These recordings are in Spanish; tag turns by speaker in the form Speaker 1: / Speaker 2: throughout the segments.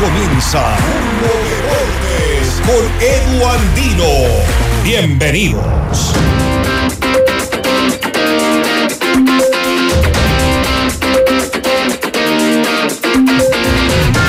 Speaker 1: Comienza Mundo Deportes con Edu Andino. Bienvenidos.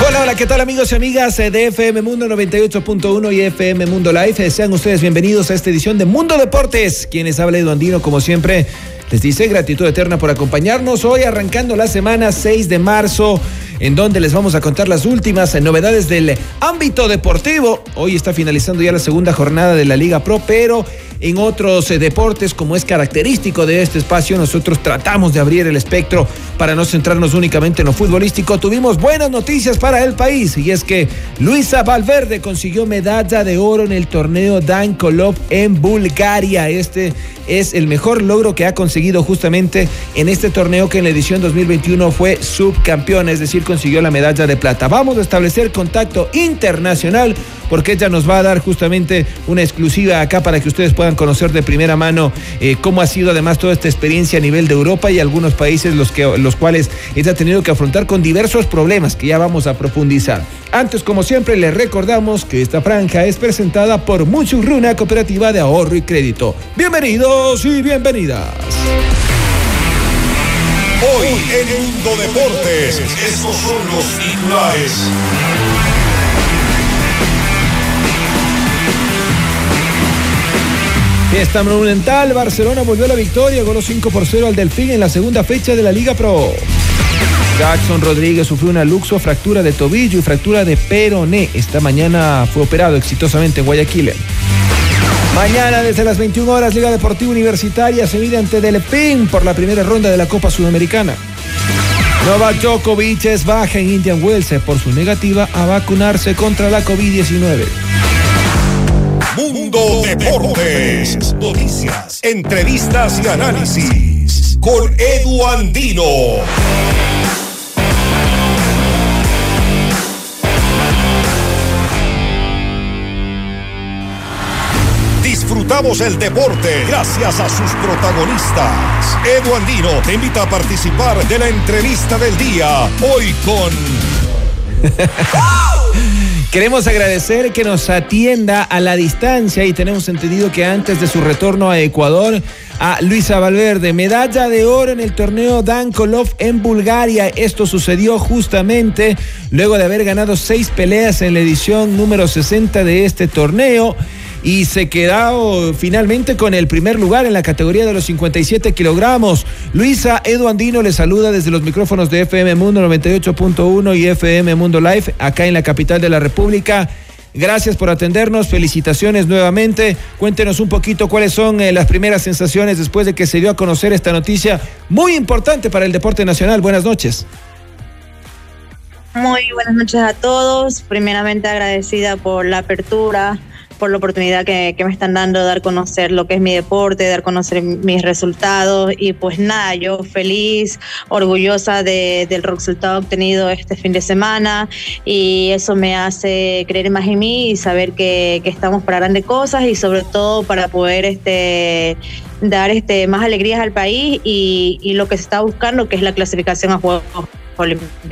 Speaker 2: Hola, hola, ¿qué tal amigos y amigas de FM Mundo 98.1 y FM Mundo Live? Sean ustedes bienvenidos a esta edición de Mundo Deportes. Quienes habla Edu Andino, como siempre, les dice gratitud eterna por acompañarnos hoy arrancando la semana 6 de marzo en donde les vamos a contar las últimas novedades del ámbito deportivo. Hoy está finalizando ya la segunda jornada de la Liga Pro, pero en otros eh, deportes, como es característico de este espacio, nosotros tratamos de abrir el espectro para no centrarnos únicamente en lo futbolístico. Tuvimos buenas noticias para el país y es que Luisa Valverde consiguió medalla de oro en el torneo Dan Kolov en Bulgaria. Este es el mejor logro que ha conseguido justamente en este torneo que en la edición 2021 fue subcampeón, es decir, consiguió la medalla de plata. Vamos a establecer contacto internacional porque ella nos va a dar justamente una exclusiva acá para que ustedes puedan conocer de primera mano eh, cómo ha sido además toda esta experiencia a nivel de Europa y algunos países los, que, los cuales ella ha tenido que afrontar con diversos problemas que ya vamos a profundizar. Antes, como siempre, les recordamos que esta franja es presentada por Muchurruna Cooperativa de Ahorro y Crédito. Bienvenidos y bienvenidas.
Speaker 1: Hoy en Mundo Deportes, estos son los titulares.
Speaker 2: Fiesta monumental, Barcelona volvió a la victoria, goló 5 por 0 al Delfín en la segunda fecha de la Liga Pro. Jackson Rodríguez sufrió una luxo fractura de tobillo y fractura de peroné. Esta mañana fue operado exitosamente en Guayaquil. Mañana desde las 21 horas Liga Deportiva Universitaria se mide ante Delfín por la primera ronda de la Copa Sudamericana. Novak Djokovic es baja en Indian Wells por su negativa a vacunarse contra la COVID-19.
Speaker 1: Mundo Deportes. Noticias, entrevistas y análisis. Con Edu Andino. Disfrutamos el deporte gracias a sus protagonistas. Edu Andino te invita a participar de la entrevista del día. Hoy con.
Speaker 2: Queremos agradecer que nos atienda a la distancia y tenemos entendido que antes de su retorno a Ecuador, a Luisa Valverde, medalla de oro en el torneo Dankolov en Bulgaria. Esto sucedió justamente luego de haber ganado seis peleas en la edición número 60 de este torneo y se quedó finalmente con el primer lugar en la categoría de los 57 kilogramos. Luisa Edu Andino le saluda desde los micrófonos de FM Mundo 98.1 y FM Mundo Live acá en la capital de la República. Gracias por atendernos, felicitaciones nuevamente. Cuéntenos un poquito cuáles son eh, las primeras sensaciones después de que se dio a conocer esta noticia muy importante para el deporte nacional. Buenas noches.
Speaker 3: Muy buenas noches a todos. Primeramente agradecida por la apertura, por la oportunidad que, me están dando de dar a conocer lo que es mi deporte, dar a conocer mis resultados. Y pues nada, yo feliz, orgullosa de, del resultado obtenido este fin de semana. Y eso me hace creer más en mí y saber que, que estamos para grandes cosas y sobre todo para poder este dar este más alegrías al país y, y lo que se está buscando que es la clasificación a juegos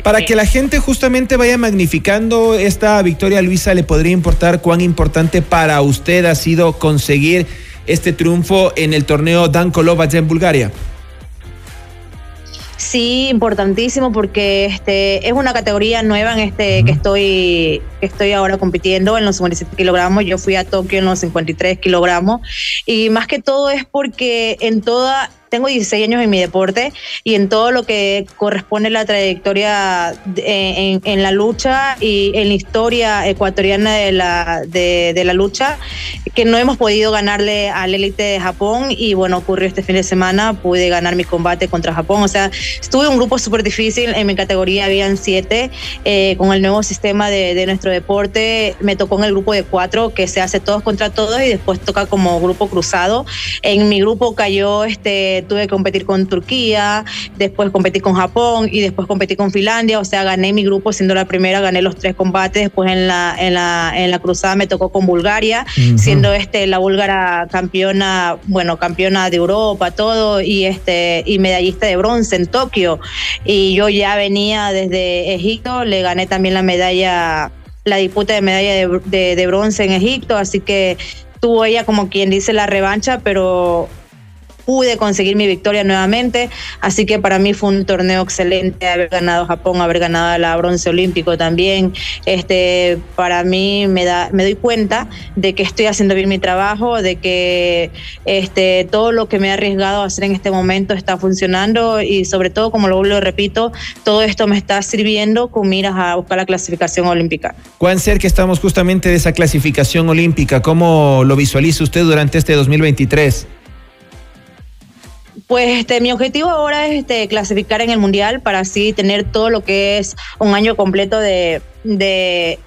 Speaker 2: para que la gente justamente vaya magnificando esta victoria, Luisa, ¿le podría importar cuán importante para usted ha sido conseguir este triunfo en el torneo Dan Kolov en Bulgaria?
Speaker 3: Sí, importantísimo porque este es una categoría nueva en este que estoy que estoy ahora compitiendo en los 57 kilogramos. Yo fui a Tokio en los 53 kilogramos y más que todo es porque en toda tengo 16 años en mi deporte y en todo lo que corresponde a la trayectoria en, en, la lucha y en la historia ecuatoriana de la, de, de la lucha, que no hemos podido ganarle al élite de Japón y bueno, ocurrió este fin de semana, pude ganar mi combate contra Japón, o sea, estuve en un grupo súper difícil, en mi categoría habían siete, eh, con el nuevo sistema de, de nuestro deporte, me tocó en el grupo de cuatro, que se hace todos contra todos y después toca como grupo cruzado. En mi grupo cayó este tuve que competir con Turquía, después competí con Japón y después competí con Finlandia, o sea, gané mi grupo siendo la primera, gané los tres combates, después en la, en la, en la cruzada me tocó con Bulgaria, siendo este la búlgara campeona, bueno, campeona de Europa, todo, y este, y medallista de bronce en Tokio. Y yo ya venía desde Egipto, le gané también la medalla, la disputa de medalla de, de bronce en Egipto, así que tuvo ella como quien dice la revancha, pero pude conseguir mi victoria nuevamente, así que para mí fue un torneo excelente haber ganado Japón, haber ganado la bronce olímpico también. Este, para mí me da me doy cuenta de que estoy haciendo bien mi trabajo, de que este todo lo que me he arriesgado a hacer en este momento está funcionando y sobre todo, como lo, lo repito, todo esto me está sirviendo con miras a buscar la clasificación olímpica.
Speaker 2: ¿Cuán cerca estamos justamente de esa clasificación olímpica? ¿Cómo lo visualiza usted durante este 2023?
Speaker 3: Pues este, mi objetivo ahora es este, clasificar en el Mundial para así tener todo lo que es un año completo de, de,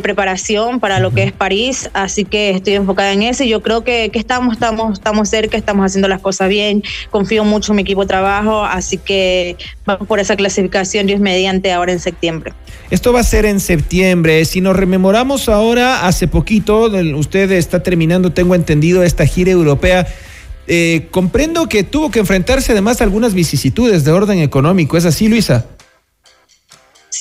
Speaker 3: preparación para lo que es París, así que estoy enfocada en eso y yo creo que, que, estamos, estamos, estamos cerca, estamos haciendo las cosas bien, confío mucho en mi equipo de trabajo, así que vamos por esa clasificación, Dios mediante, ahora en septiembre.
Speaker 2: Esto va a ser en septiembre. Si nos rememoramos ahora, hace poquito, usted está terminando, tengo entendido, esta gira europea. Eh, comprendo que tuvo que enfrentarse además a algunas vicisitudes de orden económico. ¿Es así, Luisa?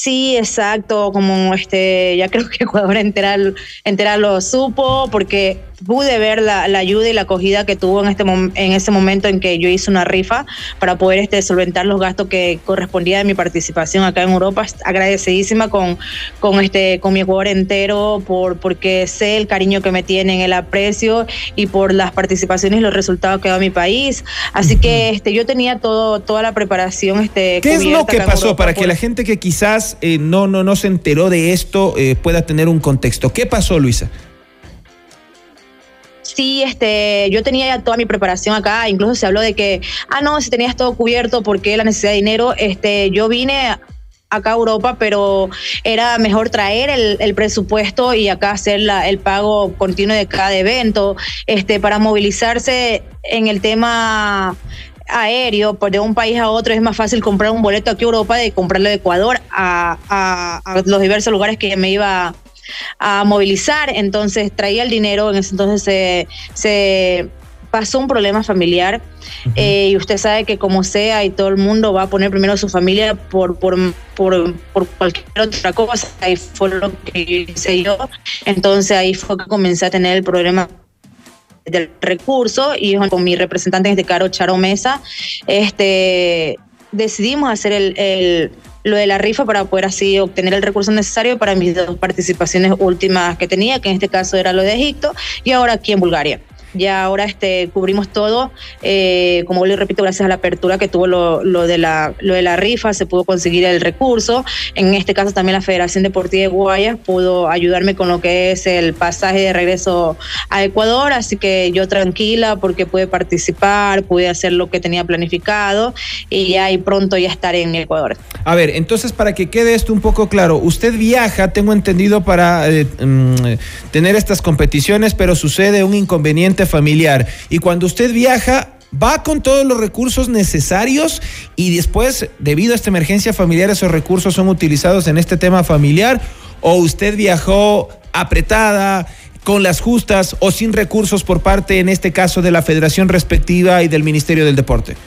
Speaker 3: Sí, exacto. Como este, ya creo que Ecuador entera, entera lo supo, porque pude ver la, ayuda y la acogida que tuvo en este en ese momento en que yo hice una rifa para poder este, solventar los gastos que correspondía de mi participación acá en Europa. Agradecidísima con, con, este, con mi Ecuador entero por, porque sé el cariño que me tienen, el aprecio y por las participaciones y los resultados que da mi país. Así que este, yo tenía todo, toda la preparación. Este,
Speaker 2: ¿Qué es lo que pasó para que la gente que quizás eh, no, no, no se enteró de esto eh, pueda tener un contexto? ¿Qué pasó, Luisa?
Speaker 3: sí, este, yo tenía ya toda mi preparación acá, incluso se habló de que, ah, no, si tenías todo cubierto, porque la necesidad de dinero? Este, yo vine acá a Europa, pero era mejor traer el, presupuesto y acá hacer el pago continuo de cada evento, este, para movilizarse en el tema aéreo, de un país a otro es más fácil comprar un boleto aquí a Europa de comprarlo de Ecuador a, a los diversos lugares que me iba a movilizar, entonces traía el dinero, en ese entonces se, pasó un problema familiar. Eh, y usted sabe que como sea y todo el mundo va a poner primero a su familia por, por, por, por, cualquier otra cosa. Y fue lo que hice yo. Entonces ahí fue que comencé a tener el problema del recurso y con mi representante en este caro Charo Mesa, este, decidimos hacer el lo de la rifa para poder así obtener el recurso necesario para mis dos participaciones últimas que tenía, que en este caso era lo de Egipto y ahora aquí en Bulgaria. Ya ahora este, cubrimos todo, eh, como le repito, gracias a la apertura que tuvo lo, de la, lo de la rifa, se pudo conseguir el recurso. En este caso también la Federación Deportiva de Guayas pudo ayudarme con lo que es el pasaje de regreso a Ecuador, así que yo tranquila porque pude participar, pude hacer lo que tenía planificado y ya y pronto ya estaré en Ecuador.
Speaker 2: A ver, entonces para que quede esto un poco claro, usted viaja, tengo entendido, para eh, mm, tener estas competiciones, pero sucede un inconveniente familiar. Y cuando usted viaja, va con todos los recursos necesarios y después, debido a esta emergencia familiar, esos recursos son utilizados en este tema familiar o usted viajó apretada, con las justas o sin recursos por parte, en este caso, de la federación respectiva y del Ministerio del Deporte.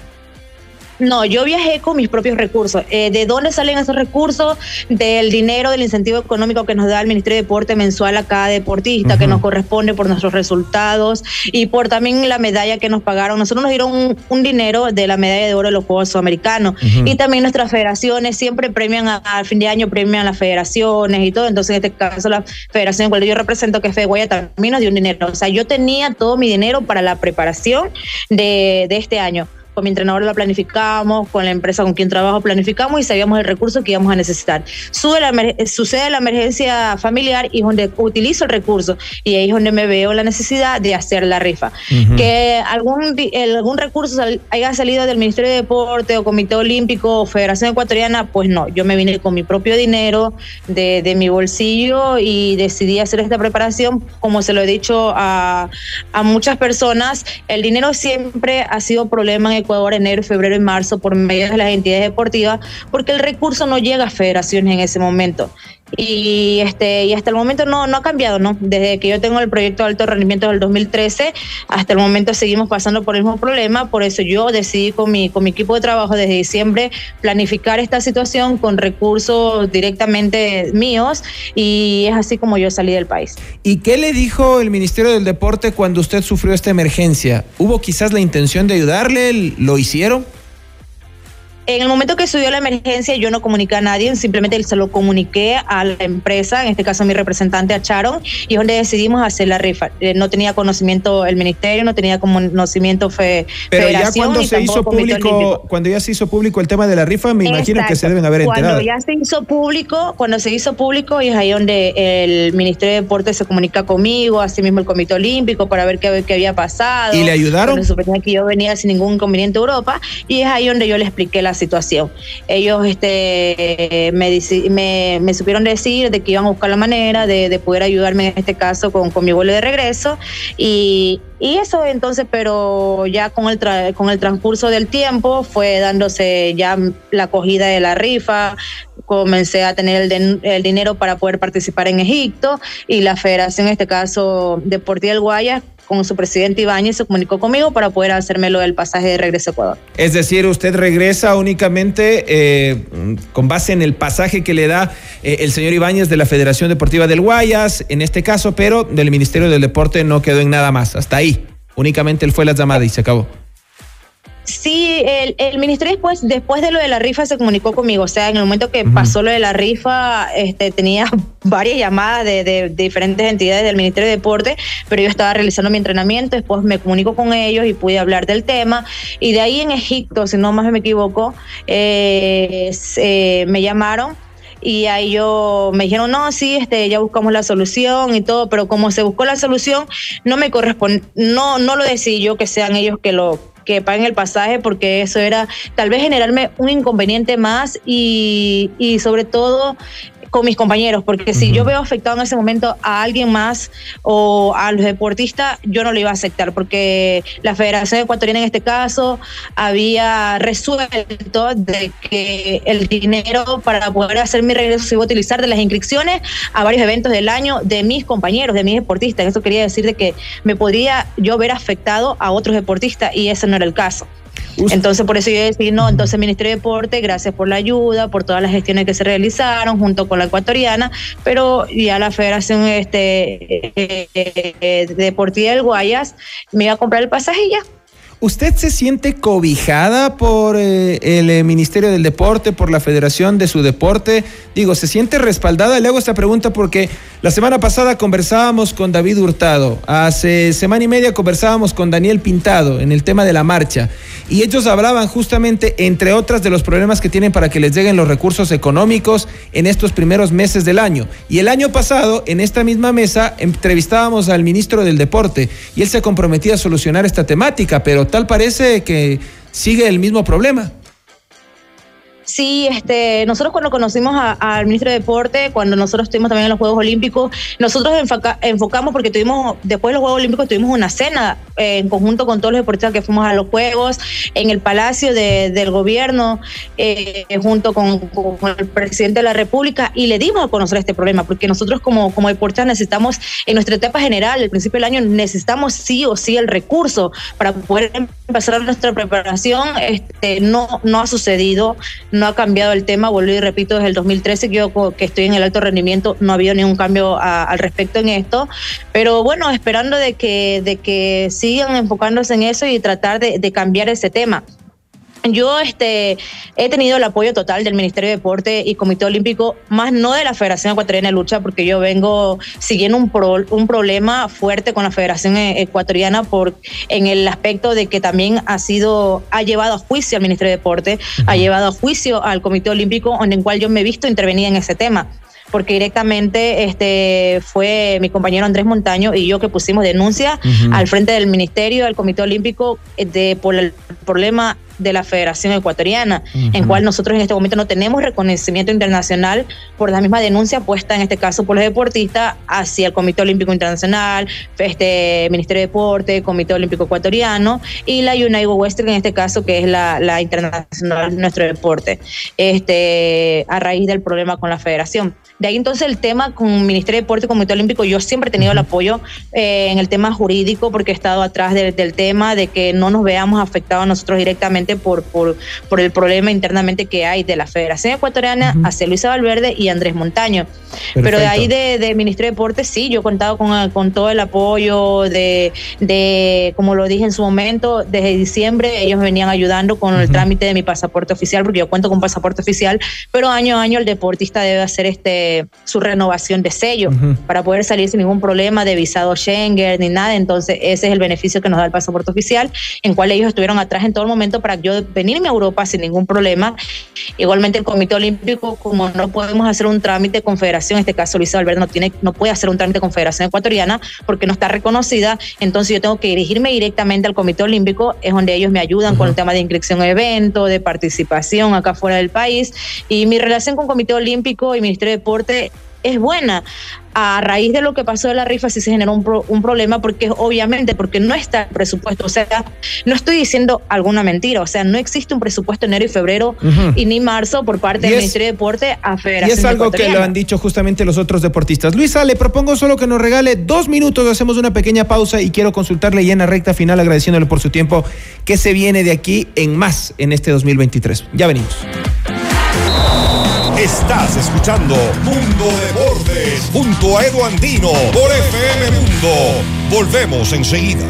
Speaker 3: No, yo viajé con mis propios recursos. Eh, ¿De dónde salen esos recursos? Del dinero, del incentivo económico que nos da el Ministerio de Deporte mensual a cada deportista, que nos corresponde por nuestros resultados y por también la medalla que nos pagaron. Nosotros nos dieron un, dinero de la medalla de oro de los Juegos Sudamericanos y también nuestras federaciones siempre premian al fin de año, premian las federaciones y todo. Entonces, en este caso, la federación cual yo represento, que es Feguaya, también nos dio un dinero. O sea, yo tenía todo mi dinero para la preparación de, de este año con mi entrenador la planificamos, con la empresa con quien trabajo planificamos y sabíamos el recurso que íbamos a necesitar. la, sucede la emergencia familiar y es donde utilizo el recurso y ahí es donde me veo la necesidad de hacer la rifa. Que algún, algún recurso haya salido del Ministerio de Deporte o Comité Olímpico o Federación Ecuatoriana, pues no, yo me vine con mi propio dinero de, de mi bolsillo y decidí hacer esta preparación, como se lo he dicho a, a muchas personas, el dinero siempre ha sido problema en Ecuador enero, febrero y marzo por medio de las entidades deportivas, porque el recurso no llega a federaciones en ese momento y este y hasta el momento no, no ha cambiado, ¿no? Desde que yo tengo el proyecto de alto rendimiento del 2013 hasta el momento seguimos pasando por el mismo problema, por eso yo decidí con mi con mi equipo de trabajo desde diciembre planificar esta situación con recursos directamente míos y es así como yo salí del país.
Speaker 2: ¿Y qué le dijo el Ministerio del Deporte cuando usted sufrió esta emergencia? ¿Hubo quizás la intención de ayudarle? ¿Lo hicieron?
Speaker 3: En el momento que subió la emergencia, yo no comuniqué a nadie, simplemente se lo comuniqué a la empresa, en este caso a mi representante, a Charon, y es donde decidimos hacer la rifa. Eh, no tenía conocimiento el ministerio, no tenía conocimiento fe,
Speaker 2: Pero ya cuando se hizo público, cuando ya se hizo público el tema de la rifa, me imagino que se deben haber enterado.
Speaker 3: Cuando ya se hizo público, cuando se hizo público, y es ahí donde el Ministerio de Deportes se comunica conmigo, así mismo el Comité Olímpico, para ver qué, qué había pasado.
Speaker 2: ¿Y le ayudaron?
Speaker 3: Suponía que yo venía sin ningún inconveniente a Europa, y es ahí donde yo le expliqué la situación. Ellos este, me, me, supieron decir de que iban a buscar la manera de, poder ayudarme en este caso con, con mi vuelo de regreso y, y eso entonces, pero ya con el, con el transcurso del tiempo fue dándose ya la acogida de la rifa, comencé a tener el, el, dinero para poder participar en Egipto y la federación, en este caso Deportiva del Guayas, con su presidente Ibáñez se comunicó conmigo para poder hacerme lo del pasaje de regreso a Ecuador.
Speaker 2: Es decir, usted regresa únicamente eh, con base en el pasaje que le da eh, el señor Ibáñez de la Federación Deportiva del Guayas, en este caso, pero del Ministerio del Deporte no quedó en nada más, hasta ahí. Únicamente él fue la llamada y se acabó.
Speaker 3: Sí, el, el, ministerio después, después de lo de la rifa se comunicó conmigo. O sea, en el momento que pasó lo de la rifa, este, tenía varias llamadas de, diferentes entidades del Ministerio de Deporte, pero yo estaba realizando mi entrenamiento, después me comunico con ellos y pude hablar del tema. Y de ahí en Egipto, si no más me equivoco, eh, me llamaron y ahí yo me dijeron, no, sí, este, ya buscamos la solución y todo, pero como se buscó la solución, no me corresponde, no, no lo decidí yo que sean ellos que lo que paguen el pasaje porque eso era tal vez generarme un inconveniente más y, y sobre todo con mis compañeros, porque si yo veo afectado en ese momento a alguien más o a los deportistas, yo no lo iba a aceptar, porque la Federación Ecuatoriana en este caso había resuelto de que el dinero para poder hacer mi regreso se iba a utilizar de las inscripciones a varios eventos del año de mis compañeros, de mis deportistas. Eso quería decir de que me podría yo ver afectado a otros deportistas y ese no era el caso. Entonces, por eso yo decía, no, entonces Ministerio de Deporte, gracias por la ayuda, por todas las gestiones que se realizaron junto con la ecuatoriana, pero ya la Federación este, eh, Deportiva del Guayas me iba a comprar el pasaje y ya.
Speaker 2: ¿Usted se siente cobijada por eh, el eh, Ministerio del Deporte, por la Federación de su deporte? Digo, ¿se siente respaldada? Le hago esta pregunta porque la semana pasada conversábamos con David Hurtado, hace semana y media conversábamos con Daniel Pintado en el tema de la marcha y ellos hablaban justamente, entre otras, de los problemas que tienen para que les lleguen los recursos económicos en estos primeros meses del año. Y el año pasado, en esta misma mesa, entrevistábamos al ministro del Deporte y él se comprometía a solucionar esta temática, pero tal parece que sigue el mismo problema.
Speaker 3: Sí, este, nosotros cuando conocimos al ministro de Deporte, cuando nosotros estuvimos también en los Juegos Olímpicos, nosotros enfocamos porque tuvimos, después de los Juegos Olímpicos, tuvimos una cena eh, en conjunto con todos los deportistas que fuimos a los Juegos, en el Palacio del Gobierno, eh, junto con, el presidente de la República, y le dimos a conocer este problema, porque nosotros como, como deportistas necesitamos, en nuestra etapa general, el principio del año, necesitamos sí o sí el recurso para poder empezar nuestra preparación. Este, no, no ha sucedido ha cambiado el tema, vuelvo y repito, desde el 2013 que yo que estoy en el alto rendimiento no ha habido ningún cambio al respecto en esto, pero bueno, esperando de que, de que sigan enfocándose en eso y tratar de, cambiar ese tema. Yo este, he tenido el apoyo total del Ministerio de Deporte y Comité Olímpico, más no de la Federación Ecuatoriana de Lucha, porque yo vengo siguiendo un, un problema fuerte con la Federación e-, Ecuatoriana por, en el aspecto de que también ha sido, ha llevado a juicio al Ministerio de Deporte, ha llevado a juicio al Comité Olímpico, en el cual yo me he visto intervenir en ese tema porque directamente este, fue mi compañero Andrés Montaño y yo que pusimos denuncia al frente del Ministerio, del Comité Olímpico, de, por el problema de la Federación Ecuatoriana, en cual nosotros en este momento no tenemos reconocimiento internacional por la misma denuncia puesta en este caso por los deportistas hacia el Comité Olímpico Internacional, este Ministerio de Deporte, Comité Olímpico Ecuatoriano y la United Western en este caso que es la, la internacional de nuestro deporte, este, a raíz del problema con la federación. De ahí entonces el tema con el Ministerio de Deporte y Comité Olímpico, yo siempre he tenido el apoyo eh, en el tema jurídico porque he estado atrás del tema de que no nos veamos afectados nosotros directamente por, por, por el problema internamente que hay de la Federación Ecuatoriana hacia Luisa Valverde y Andrés Montaño. Pero de ahí del de Ministerio de Deporte sí, yo he contado con, con todo el apoyo de, de, como lo dije en su momento, desde diciembre ellos venían ayudando con el trámite de mi pasaporte oficial porque yo cuento con pasaporte oficial, pero año a año el deportista debe hacer este su renovación de sello para poder salir sin ningún problema de visado Schengen ni nada. Entonces, ese es el beneficio que nos da el pasaporte oficial, en cual ellos estuvieron atrás en todo el momento para yo venirme a Europa sin ningún problema. Igualmente, el Comité Olímpico, como no podemos hacer un trámite de confederación, en este caso Luis Alberto no, tiene, no puede hacer un trámite de confederación ecuatoriana porque no está reconocida, entonces yo tengo que dirigirme directamente al Comité Olímpico, es donde ellos me ayudan con el tema de inscripción a evento, de participación acá fuera del país. Y mi relación con Comité Olímpico y Ministerio de Deportes es buena. A raíz de lo que pasó de la rifa sí se generó un, problema porque obviamente porque no está el presupuesto, o sea, no estoy diciendo alguna mentira, o sea, no existe un presupuesto enero y febrero y ni marzo por parte del Ministerio de Deporte a Federación.
Speaker 2: Y es algo que lo han dicho justamente los otros deportistas. Luisa, le propongo solo que nos regale dos minutos, hacemos una pequeña pausa y quiero consultarle ya en la recta final agradeciéndole por su tiempo que se viene de aquí en más en este 2023. Ya venimos.
Speaker 1: Estás escuchando Mundo Deportes junto a Edu Andino por FM Mundo. Volvemos enseguida.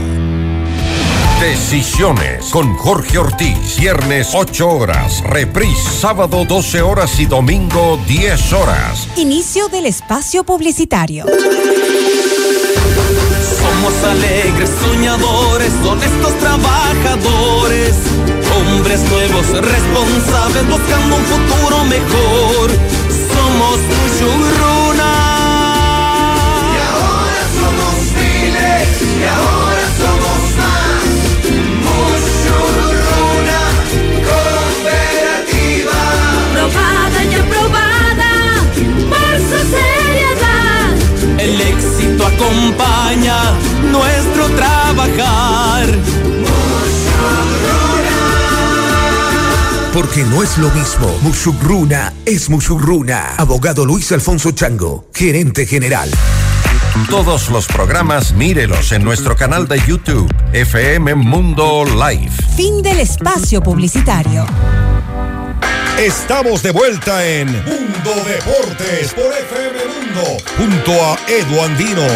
Speaker 4: Decisiones con Jorge Ortiz. Viernes 8 horas. Reprise sábado 12 horas y domingo 10 horas.
Speaker 5: Inicio del espacio publicitario.
Speaker 6: Somos alegres, soñadores, honestos trabajadores Hombres nuevos, responsables, buscando un futuro mejor. Somos Mushuruna.
Speaker 7: Y ahora somos miles, y ahora somos más. Mushuruna, cooperativa.
Speaker 8: Probada y aprobada por su seriedad.
Speaker 6: El éxito acompaña nuestro trabajar
Speaker 9: Porque no es lo mismo. Mushugruna es Mushugruna. Abogado Luis Alfonso Chango, gerente general.
Speaker 4: Todos los programas mírelos en nuestro canal de YouTube, FM Mundo Live.
Speaker 5: Fin del espacio publicitario.
Speaker 1: Estamos de vuelta en Mundo Deportes por FM Mundo, junto a Edu Andino.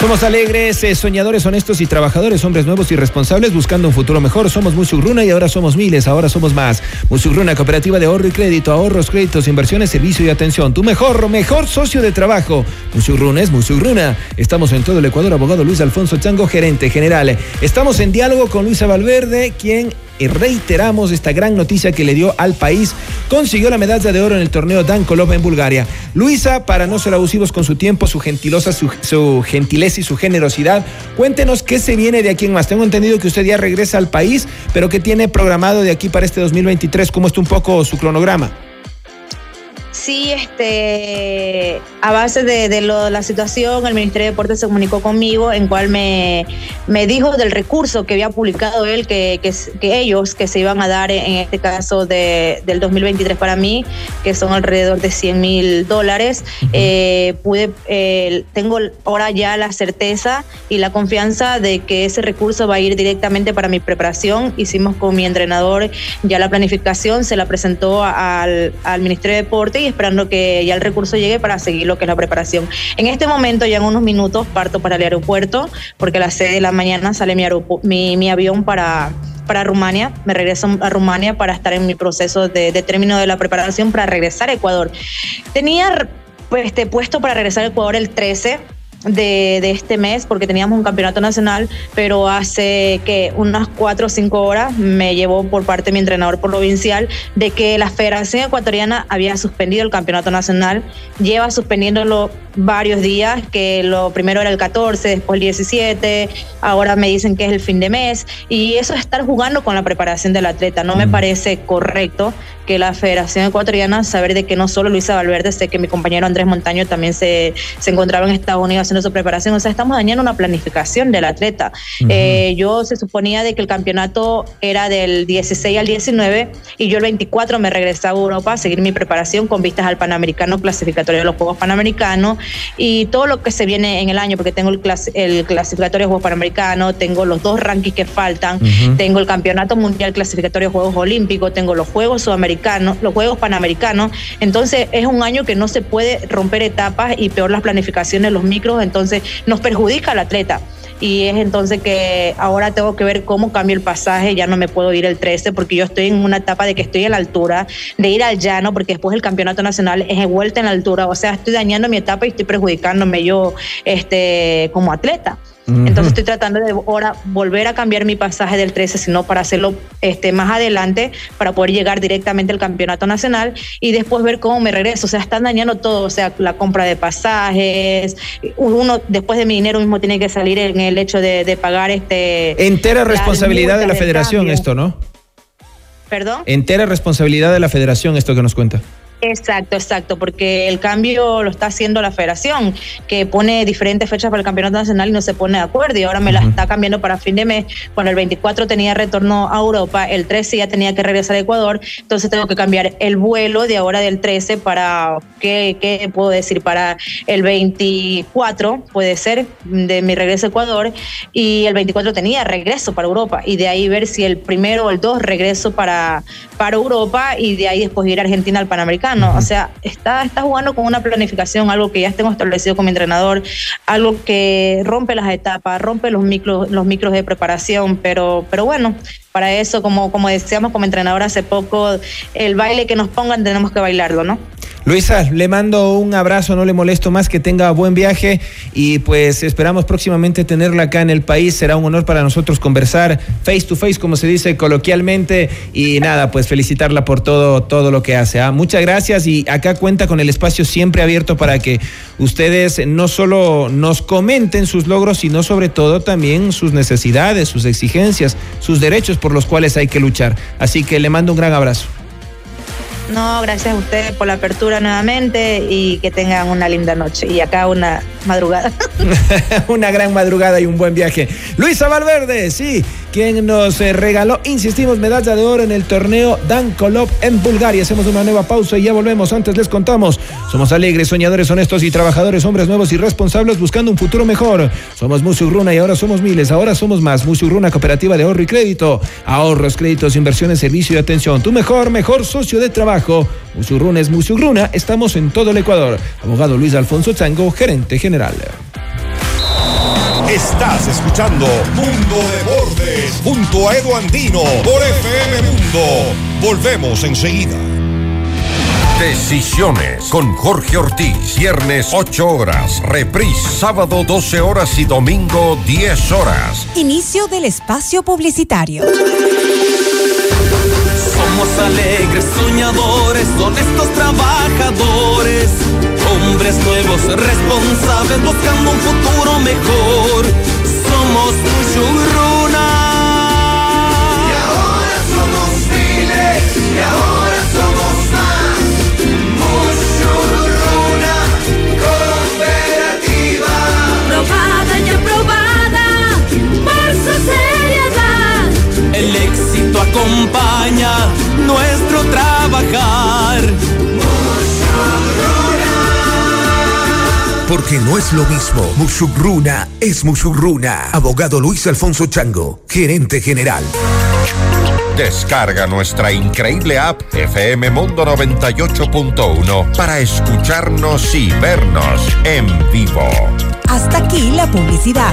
Speaker 2: Somos alegres, eh, soñadores, honestos y trabajadores, hombres nuevos y responsables buscando un futuro mejor. Somos Musugruna y ahora somos miles, ahora somos más. Musugruna, cooperativa de ahorro y crédito, ahorros, créditos, inversiones, servicio y atención. Tu mejor, mejor socio de trabajo. Musugruna es Musugruna. Estamos en todo el Ecuador, abogado Luis Alfonso Chango, gerente general. Estamos en diálogo con Luisa Valverde, quien y reiteramos esta gran noticia que le dio al país. Consiguió la medalla de oro en el torneo Dan Kolov en Bulgaria. Luisa, para no ser abusivos con su tiempo, su gentilosa, su, gentileza y su generosidad, cuéntenos qué se viene de aquí en más. Tengo entendido que usted ya regresa al país, pero qué tiene programado de aquí para este 2023, cómo está un poco su cronograma.
Speaker 3: Sí, este, a base de, lo, la situación, el Ministerio de Deportes se comunicó conmigo, en cual me, me dijo del recurso que había publicado él, que, que, ellos que se iban a dar en este caso de, del 2023 para mí, que son alrededor de 100 mil dólares. Eh, pude, eh, tengo ahora ya la certeza y la confianza de que ese recurso va a ir directamente para mi preparación. Hicimos con mi entrenador ya la planificación, se la presentó al, al Ministerio de Deportes y esperando que ya el recurso llegue para seguir lo que es la preparación. En este momento, ya en unos minutos, parto para el aeropuerto, porque a las 6 de la mañana sale mi, avión para para Rumania, me regreso a Rumania para estar en mi proceso de, de término de la preparación para regresar a Ecuador. Tenía este, puesto para regresar a Ecuador el 13 de, de, este mes porque teníamos un campeonato nacional, pero hace que unas cuatro o cinco horas me llevó por parte de mi entrenador provincial de que la Federación Ecuatoriana había suspendido el campeonato nacional, lleva suspendiéndolo varios días, que lo primero era el 14, después el 17, ahora me dicen que es el fin de mes, y eso es estar jugando con la preparación del atleta, no me parece correcto que la Federación Ecuatoriana, saber de que no solo Luisa Valverde, sé que mi compañero Andrés Montaño también se, se encontraba en Estados Unidos haciendo su preparación, o sea, estamos dañando una planificación del atleta. Eh, yo se suponía de que el campeonato era del 16 al 19 y yo el 24 me regresaba a Europa a seguir mi preparación con vistas al Panamericano clasificatorio de los Juegos Panamericanos y todo lo que se viene en el año, porque tengo el, clas el clasificatorio de Juegos Panamericanos, tengo los dos rankings que faltan, uh -huh. tengo el Campeonato Mundial Clasificatorio de Juegos Olímpicos, tengo los Juegos Sudamericanos, los Juegos Panamericanos, entonces es un año que no se puede romper etapas y peor las planificaciones, los micros, entonces nos perjudica al atleta y es entonces que ahora tengo que ver cómo cambio el pasaje, ya no me puedo ir el 13 porque yo estoy en una etapa de que estoy a la altura, de ir al llano porque después el campeonato nacional es de vuelta en la altura, o sea, estoy dañando mi etapa y estoy perjudicándome yo este, como atleta. Entonces estoy tratando de ahora volver a cambiar mi pasaje del 13, sino para hacerlo este, más adelante, para poder llegar directamente al campeonato nacional y después ver cómo me regreso. O sea, están dañando todo, o sea, la compra de pasajes. Uno después de mi dinero mismo tiene que salir en el hecho de, de pagar este.
Speaker 2: Entera responsabilidad de la federación cambio. esto, ¿no?
Speaker 3: Perdón.
Speaker 2: Entera responsabilidad de la federación esto que nos cuenta.
Speaker 3: Exacto, exacto, porque el cambio lo está haciendo la federación, que pone diferentes fechas para el campeonato nacional y no se pone de acuerdo y ahora me la está cambiando para fin de mes. Cuando el 24 tenía retorno a Europa, el 13 ya tenía que regresar a Ecuador, entonces tengo que cambiar el vuelo de ahora del 13 para, ¿qué, qué puedo decir? Para el 24, puede ser, de mi regreso a Ecuador, y el 24 tenía regreso para Europa y de ahí ver si el primero o el 2 regreso para, para Europa y de ahí después ir a Argentina al Panamericano. O sea, está, está jugando con una planificación, algo que ya tengo establecido con mi entrenador, algo que rompe las etapas, rompe los micros, los micros de preparación, pero, pero bueno, para eso, como, como decíamos como entrenador hace poco, el baile que nos pongan tenemos que bailarlo, ¿no?
Speaker 2: Luisa, le mando un abrazo, no le molesto más, que tenga buen viaje y pues esperamos próximamente tenerla acá en el país. Será un honor para nosotros conversar face to face, como se dice coloquialmente. Y nada, pues felicitarla por todo, todo lo que hace. ¿ah? Muchas gracias y acá cuenta con el espacio siempre abierto para que ustedes no solo nos comenten sus logros, sino sobre todo también sus necesidades, sus exigencias, sus derechos por los cuales hay que luchar. Así que le mando un gran abrazo.
Speaker 3: No, gracias a ustedes por la apertura nuevamente y que tengan una linda noche. Y acá una madrugada.
Speaker 2: una gran madrugada y un buen viaje. Luisa Valverde, sí, quien nos eh, regaló, insistimos, medalla de oro en el torneo Dan Kolov en Bulgaria. Hacemos una nueva pausa y ya volvemos. Antes les contamos, somos alegres, soñadores, honestos y trabajadores, hombres nuevos y responsables buscando un futuro mejor. Somos Musugruna y ahora somos miles, ahora somos más. Musugruna, cooperativa de ahorro y crédito. Ahorros, créditos, inversiones, servicio y atención. Tu mejor, mejor socio de trabajo. Musurruna es Musurruna. Estamos en todo el Ecuador. Abogado Luis Alfonso Chango, gerente general.
Speaker 1: Estás escuchando Mundo Deportes junto a Edu Andino por FM Mundo. Volvemos enseguida.
Speaker 4: Decisiones con Jorge Ortiz. Viernes 8 horas. Reprise sábado 12 horas y domingo 10 horas.
Speaker 5: Inicio del espacio publicitario.
Speaker 6: Somos alegres, soñadores, honestos trabajadores, hombres nuevos, responsables, buscando un futuro mejor. Somos Mushuruna.
Speaker 7: Y ahora somos miles, y ahora somos más. Mushuruna, cooperativa.
Speaker 8: Probada y aprobada por su seriedad.
Speaker 6: El éxito acompaña trabajar.
Speaker 9: Porque no es lo mismo. Musugruna es Musugruna. Abogado Luis Alfonso Chango, gerente general.
Speaker 4: Descarga nuestra increíble app FM Mundo 98.1 para escucharnos y vernos en vivo.
Speaker 5: Hasta aquí la publicidad.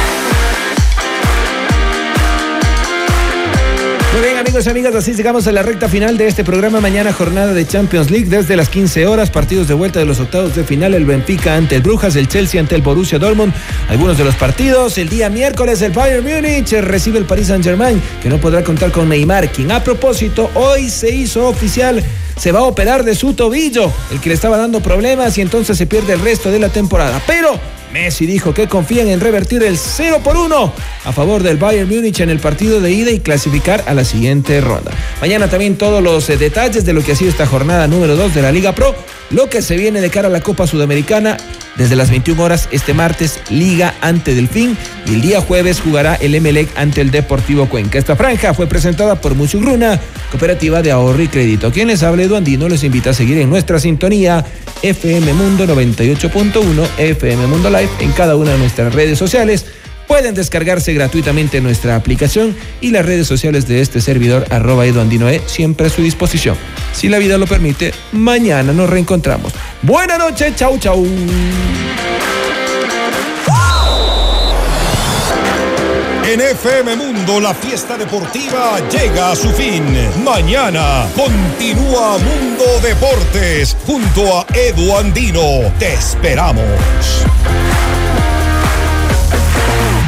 Speaker 2: Muy bien amigos y amigas, así llegamos a la recta final de este programa. Mañana jornada de Champions League desde las 15 horas, partidos de vuelta de los octavos de final, el Benfica ante el Brujas, el Chelsea ante el Borussia Dortmund. Algunos de los partidos, el día miércoles el Bayern Múnich recibe el Paris Saint Germain, que no podrá contar con Neymar, quien a propósito hoy se hizo oficial se va a operar de su tobillo, el que le estaba dando problemas y entonces se pierde el resto de la temporada. Pero Messi dijo que confían en revertir el 0 por 1 a favor del Bayern Múnich en el partido de ida y clasificar a la siguiente ronda. Mañana también todos los eh, detalles de lo que ha sido esta jornada número 2 de la Liga Pro, lo que se viene de cara a la Copa Sudamericana desde las 21 horas este martes, Liga ante Delfín. Y el día jueves jugará el Emelec ante el Deportivo Cuenca. Esta franja fue presentada por Musugruna, Cooperativa de Ahorro y Crédito. Quien les Andino, les invita a seguir en nuestra sintonía FM Mundo 98.1, FM Mundo Live en cada una de nuestras redes sociales. Pueden descargarse gratuitamente nuestra aplicación y las redes sociales de este servidor, arroba Eduandinoe, siempre a su disposición. Si la vida lo permite, mañana nos reencontramos. Buenas noches, chau, chau.
Speaker 1: En FM Mundo la fiesta deportiva llega a su fin. Mañana continúa Mundo Deportes junto a Edu Andino. Te esperamos.